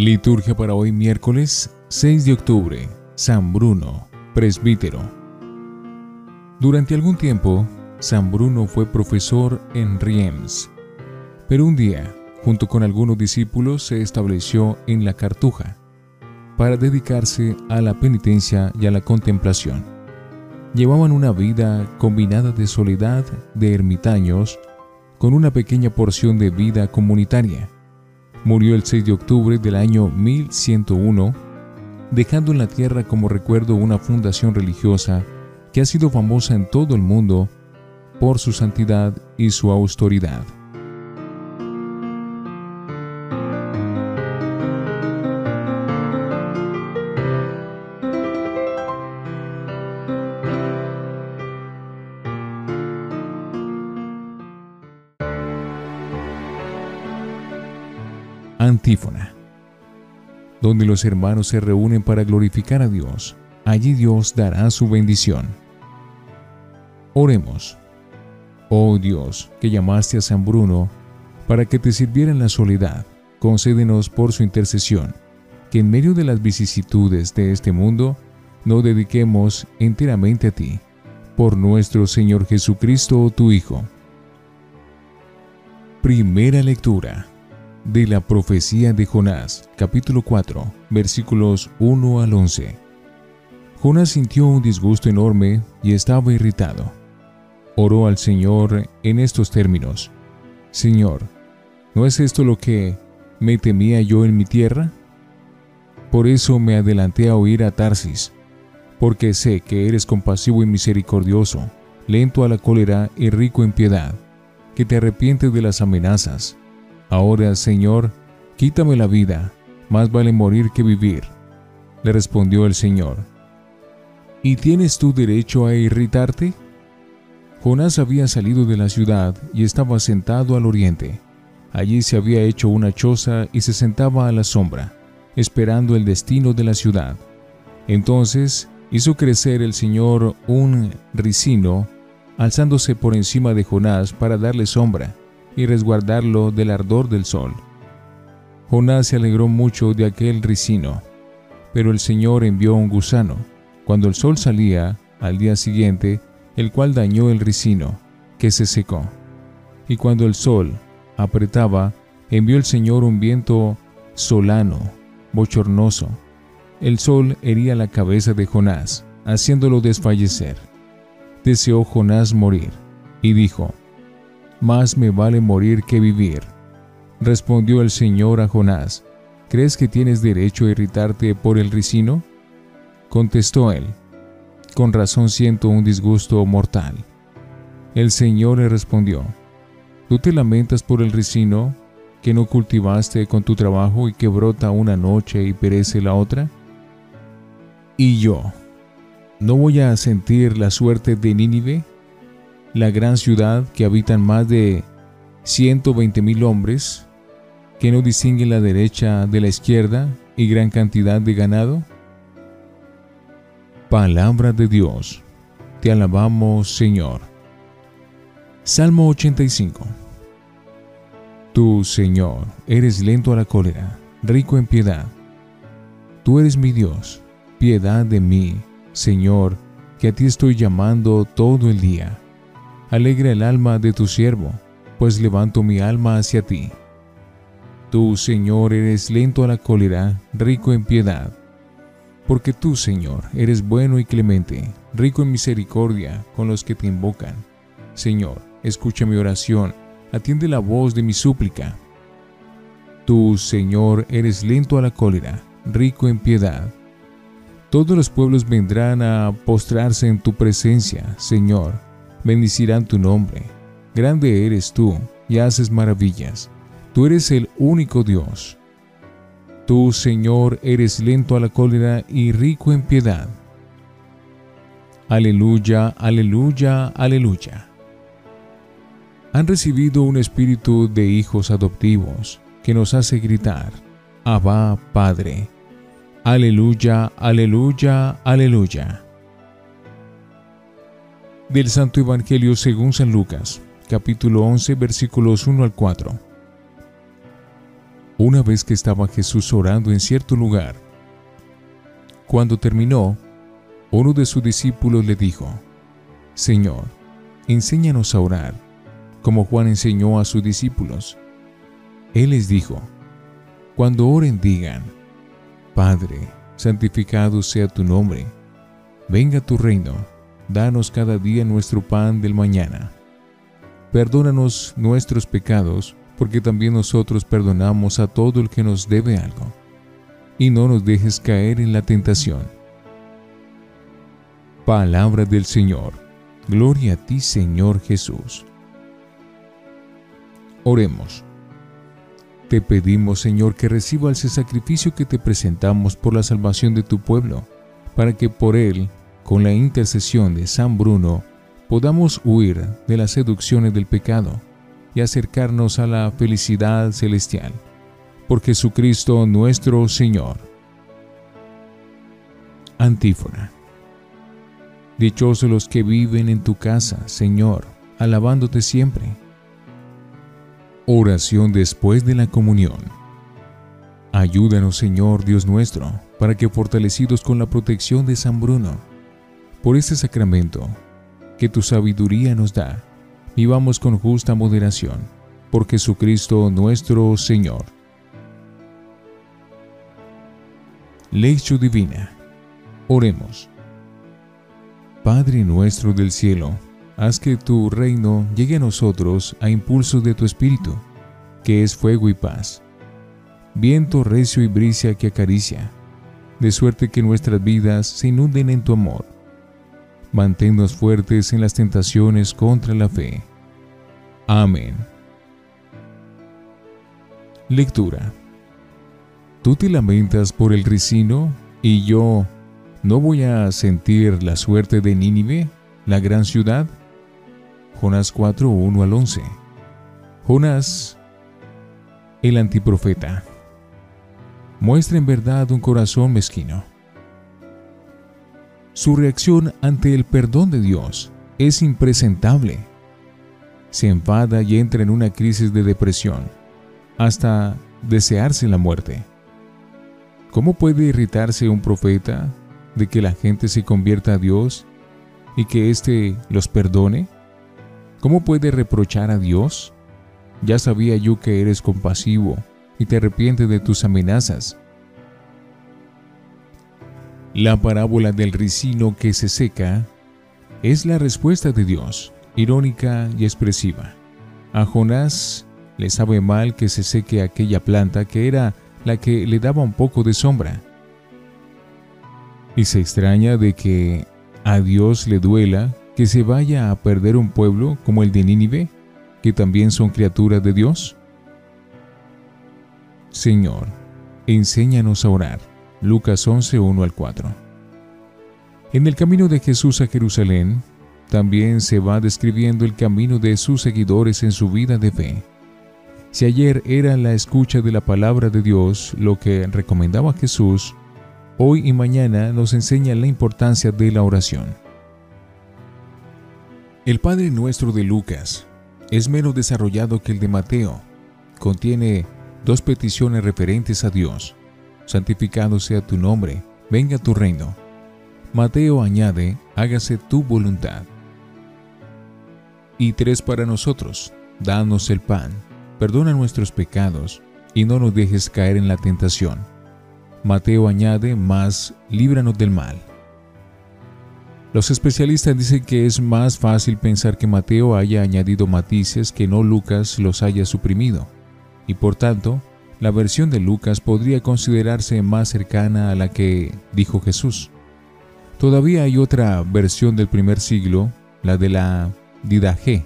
Liturgia para hoy miércoles 6 de octubre. San Bruno, presbítero. Durante algún tiempo, San Bruno fue profesor en Riems. Pero un día, junto con algunos discípulos, se estableció en la Cartuja para dedicarse a la penitencia y a la contemplación. Llevaban una vida combinada de soledad de ermitaños con una pequeña porción de vida comunitaria Murió el 6 de octubre del año 1101, dejando en la tierra como recuerdo una fundación religiosa que ha sido famosa en todo el mundo por su santidad y su austeridad. Antífona. Donde los hermanos se reúnen para glorificar a Dios, allí Dios dará su bendición. Oremos. Oh Dios, que llamaste a San Bruno para que te sirviera en la soledad, concédenos por su intercesión, que en medio de las vicisitudes de este mundo, nos dediquemos enteramente a ti, por nuestro Señor Jesucristo, tu Hijo. Primera lectura de la profecía de Jonás, capítulo 4, versículos 1 al 11. Jonás sintió un disgusto enorme y estaba irritado. Oró al Señor en estos términos. Señor, ¿no es esto lo que me temía yo en mi tierra? Por eso me adelanté a oír a Tarsis, porque sé que eres compasivo y misericordioso, lento a la cólera y rico en piedad, que te arrepientes de las amenazas Ahora, Señor, quítame la vida, más vale morir que vivir. Le respondió el Señor. ¿Y tienes tú derecho a irritarte? Jonás había salido de la ciudad y estaba sentado al oriente. Allí se había hecho una choza y se sentaba a la sombra, esperando el destino de la ciudad. Entonces hizo crecer el Señor un ricino, alzándose por encima de Jonás para darle sombra y resguardarlo del ardor del sol. Jonás se alegró mucho de aquel ricino, pero el Señor envió un gusano, cuando el sol salía, al día siguiente, el cual dañó el ricino, que se secó. Y cuando el sol apretaba, envió el Señor un viento solano, bochornoso. El sol hería la cabeza de Jonás, haciéndolo desfallecer. Deseó Jonás morir, y dijo, más me vale morir que vivir. Respondió el Señor a Jonás, ¿crees que tienes derecho a irritarte por el ricino? Contestó él, con razón siento un disgusto mortal. El Señor le respondió, ¿tú te lamentas por el ricino que no cultivaste con tu trabajo y que brota una noche y perece la otra? ¿Y yo? ¿No voy a sentir la suerte de Nínive? La gran ciudad que habitan más de 120 mil hombres, que no distinguen la derecha de la izquierda y gran cantidad de ganado? Palabra de Dios, te alabamos Señor. Salmo 85 Tú, Señor, eres lento a la cólera, rico en piedad. Tú eres mi Dios, piedad de mí, Señor, que a ti estoy llamando todo el día. Alegra el alma de tu siervo, pues levanto mi alma hacia ti. Tú, Señor, eres lento a la cólera, rico en piedad. Porque tú, Señor, eres bueno y clemente, rico en misericordia con los que te invocan. Señor, escucha mi oración, atiende la voz de mi súplica. Tú, Señor, eres lento a la cólera, rico en piedad. Todos los pueblos vendrán a postrarse en tu presencia, Señor bendicirán tu nombre. Grande eres tú y haces maravillas. Tú eres el único Dios. Tú, Señor, eres lento a la cólera y rico en piedad. Aleluya, aleluya, aleluya. Han recibido un espíritu de hijos adoptivos que nos hace gritar, Abba, Padre. Aleluya, aleluya, aleluya del Santo Evangelio según San Lucas, capítulo 11, versículos 1 al 4. una vez que estaba Jesús orando en cierto lugar. Cuando terminó, uno de sus discípulos le dijo, Señor, enséñanos a orar, como Juan enseñó a sus discípulos. Él les dijo, Cuando oren digan, Padre, santificado sea tu nombre, venga tu reino, danos cada día nuestro pan del mañana. Perdónanos nuestros pecados, porque también nosotros perdonamos a todo el que nos debe algo. Y no nos dejes caer en la tentación. Palabra del Señor. Gloria a ti, Señor Jesús. Oremos. Te pedimos, Señor, que recibas el sacrificio que te presentamos por la salvación de tu pueblo, para que por él, con la intercesión de San Bruno, podamos huir de las seducciones del pecado y acercarnos a la felicidad celestial. Por Jesucristo nuestro Señor. Antífona. Dichosos los que viven en tu casa, Señor, alabándote siempre. Oración después de la comunión. Ayúdanos, Señor Dios nuestro, para que fortalecidos con la protección de San Bruno, por este sacramento que tu sabiduría nos da, vivamos con justa moderación, por Jesucristo nuestro Señor. Lección Divina. Oremos. Padre nuestro del cielo, haz que tu reino llegue a nosotros a impulso de tu Espíritu, que es fuego y paz, viento recio y brisa que acaricia, de suerte que nuestras vidas se inunden en tu amor manténnos fuertes en las tentaciones contra la fe. Amén. Lectura. Tú te lamentas por el ricino y yo no voy a sentir la suerte de Nínive, la gran ciudad. Jonás 4, 1 al 11. Jonás, el antiprofeta, muestra en verdad un corazón mezquino su reacción ante el perdón de Dios es impresentable. Se enfada y entra en una crisis de depresión, hasta desearse la muerte. ¿Cómo puede irritarse un profeta de que la gente se convierta a Dios y que éste los perdone? ¿Cómo puede reprochar a Dios? Ya sabía yo que eres compasivo y te arrepientes de tus amenazas la parábola del ricino que se seca es la respuesta de Dios, irónica y expresiva. A Jonás le sabe mal que se seque aquella planta que era la que le daba un poco de sombra. Y se extraña de que a Dios le duela que se vaya a perder un pueblo como el de Nínive, que también son criaturas de Dios. Señor, enséñanos a orar Lucas 11, 1 al 4. En el camino de Jesús a Jerusalén, también se va describiendo el camino de sus seguidores en su vida de fe. Si ayer era la escucha de la palabra de Dios lo que recomendaba Jesús, hoy y mañana nos enseña la importancia de la oración. El Padre Nuestro de Lucas es menos desarrollado que el de Mateo. Contiene dos peticiones referentes a Dios santificado sea tu nombre, venga tu reino. Mateo añade, hágase tu voluntad. Y tres para nosotros, danos el pan, perdona nuestros pecados, y no nos dejes caer en la tentación. Mateo añade, más, líbranos del mal. Los especialistas dicen que es más fácil pensar que Mateo haya añadido matices que no Lucas los haya suprimido, y por tanto, la versión de Lucas podría considerarse más cercana a la que dijo Jesús. Todavía hay otra versión del primer siglo, la de la Didaje,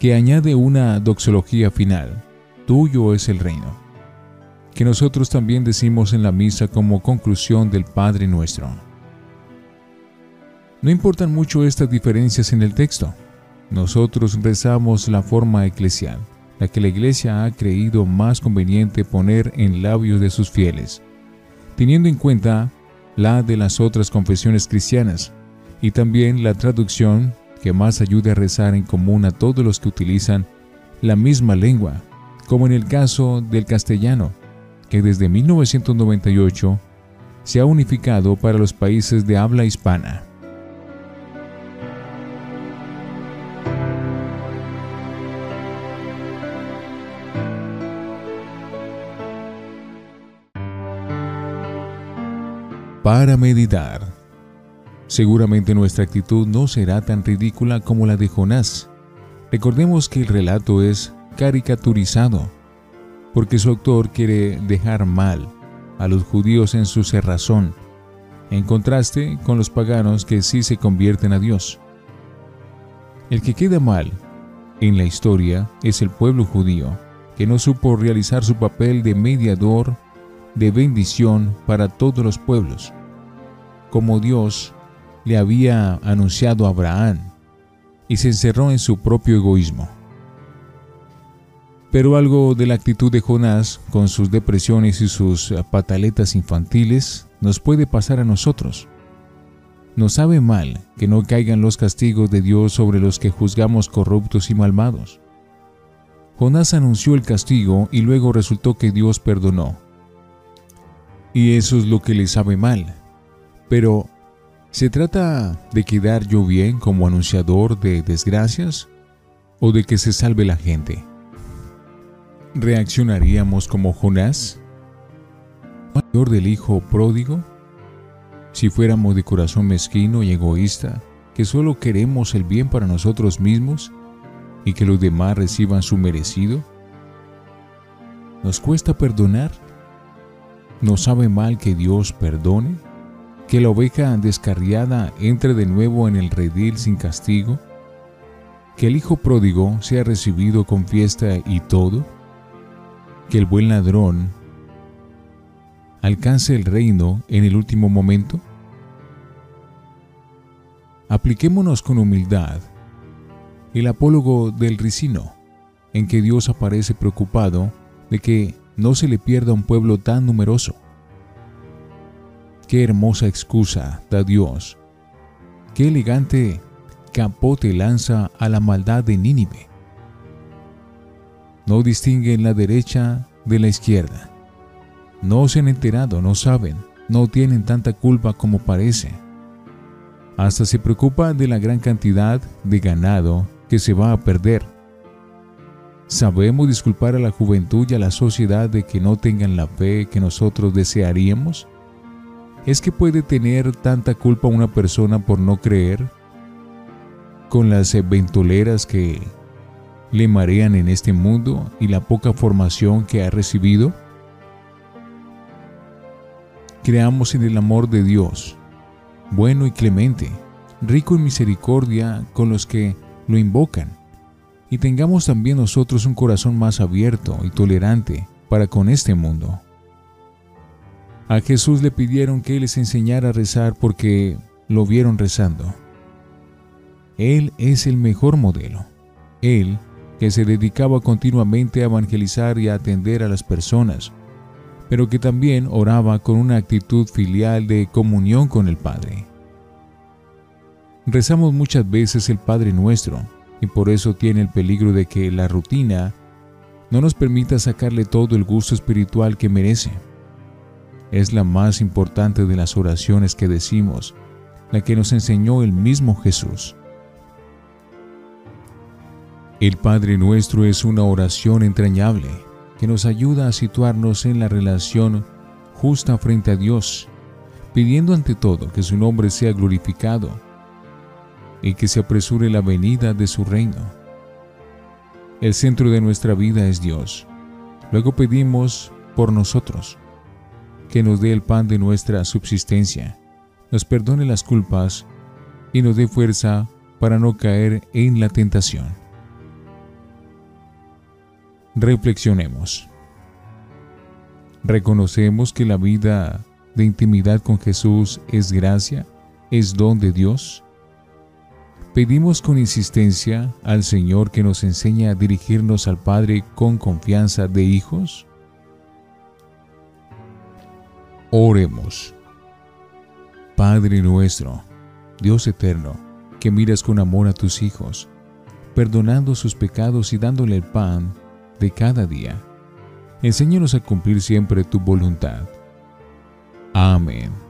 que añade una doxología final, tuyo es el reino, que nosotros también decimos en la misa como conclusión del Padre nuestro. No importan mucho estas diferencias en el texto. Nosotros rezamos la forma eclesial la que la Iglesia ha creído más conveniente poner en labios de sus fieles, teniendo en cuenta la de las otras confesiones cristianas y también la traducción que más ayude a rezar en común a todos los que utilizan la misma lengua, como en el caso del castellano, que desde 1998 se ha unificado para los países de habla hispana. Para meditar. Seguramente nuestra actitud no será tan ridícula como la de Jonás. Recordemos que el relato es caricaturizado, porque su autor quiere dejar mal a los judíos en su cerrazón, en contraste con los paganos que sí se convierten a Dios. El que queda mal en la historia es el pueblo judío, que no supo realizar su papel de mediador de bendición para todos los pueblos, como Dios le había anunciado a Abraham, y se encerró en su propio egoísmo. Pero algo de la actitud de Jonás, con sus depresiones y sus pataletas infantiles, nos puede pasar a nosotros. Nos sabe mal que no caigan los castigos de Dios sobre los que juzgamos corruptos y malvados. Jonás anunció el castigo y luego resultó que Dios perdonó. Y eso es lo que le sabe mal. Pero, ¿se trata de quedar yo bien como anunciador de desgracias o de que se salve la gente? ¿Reaccionaríamos como Jonás? ¿Mayor del hijo pródigo? Si fuéramos de corazón mezquino y egoísta, que solo queremos el bien para nosotros mismos y que los demás reciban su merecido? ¿Nos cuesta perdonar? ¿Nos sabe mal que Dios perdone? ¿Que la oveja descarriada entre de nuevo en el redil sin castigo? ¿Que el hijo pródigo sea recibido con fiesta y todo? que el buen ladrón alcance el reino en el último momento? Apliquémonos con humildad el apólogo del ricino, en que Dios aparece preocupado de que no se le pierda un pueblo tan numeroso. Qué hermosa excusa da Dios, qué elegante capote lanza a la maldad de Nínive no distinguen la derecha de la izquierda. No se han enterado, no saben, no tienen tanta culpa como parece. Hasta se preocupa de la gran cantidad de ganado que se va a perder. ¿Sabemos disculpar a la juventud y a la sociedad de que no tengan la fe que nosotros desearíamos? ¿Es que puede tener tanta culpa una persona por no creer? Con las ventoleras que le marean en este mundo y la poca formación que ha recibido? Creamos en el amor de Dios, bueno y clemente, rico en misericordia con los que lo invocan, y tengamos también nosotros un corazón más abierto y tolerante para con este mundo. A Jesús le pidieron que les enseñara a rezar porque lo vieron rezando. Él es el mejor modelo. Él que se dedicaba continuamente a evangelizar y a atender a las personas, pero que también oraba con una actitud filial de comunión con el Padre. Rezamos muchas veces el Padre nuestro, y por eso tiene el peligro de que la rutina no nos permita sacarle todo el gusto espiritual que merece. Es la más importante de las oraciones que decimos, la que nos enseñó el mismo Jesús. El Padre Nuestro es una oración entrañable que nos ayuda a situarnos en la relación justa frente a Dios, pidiendo ante todo que su nombre sea glorificado y que se apresure la venida de su reino. El centro de nuestra vida es Dios. Luego pedimos por nosotros, que nos dé el pan de nuestra subsistencia, nos perdone las culpas y nos dé fuerza para no caer en la tentación. Reflexionemos. Reconocemos que la vida de intimidad con Jesús es gracia, es don de Dios. Pedimos con insistencia al Señor que nos enseñe a dirigirnos al Padre con confianza de hijos. Oremos. Padre nuestro, Dios eterno, que miras con amor a tus hijos, perdonando sus pecados y dándole el pan de cada día. Enséñanos a cumplir siempre tu voluntad. Amén.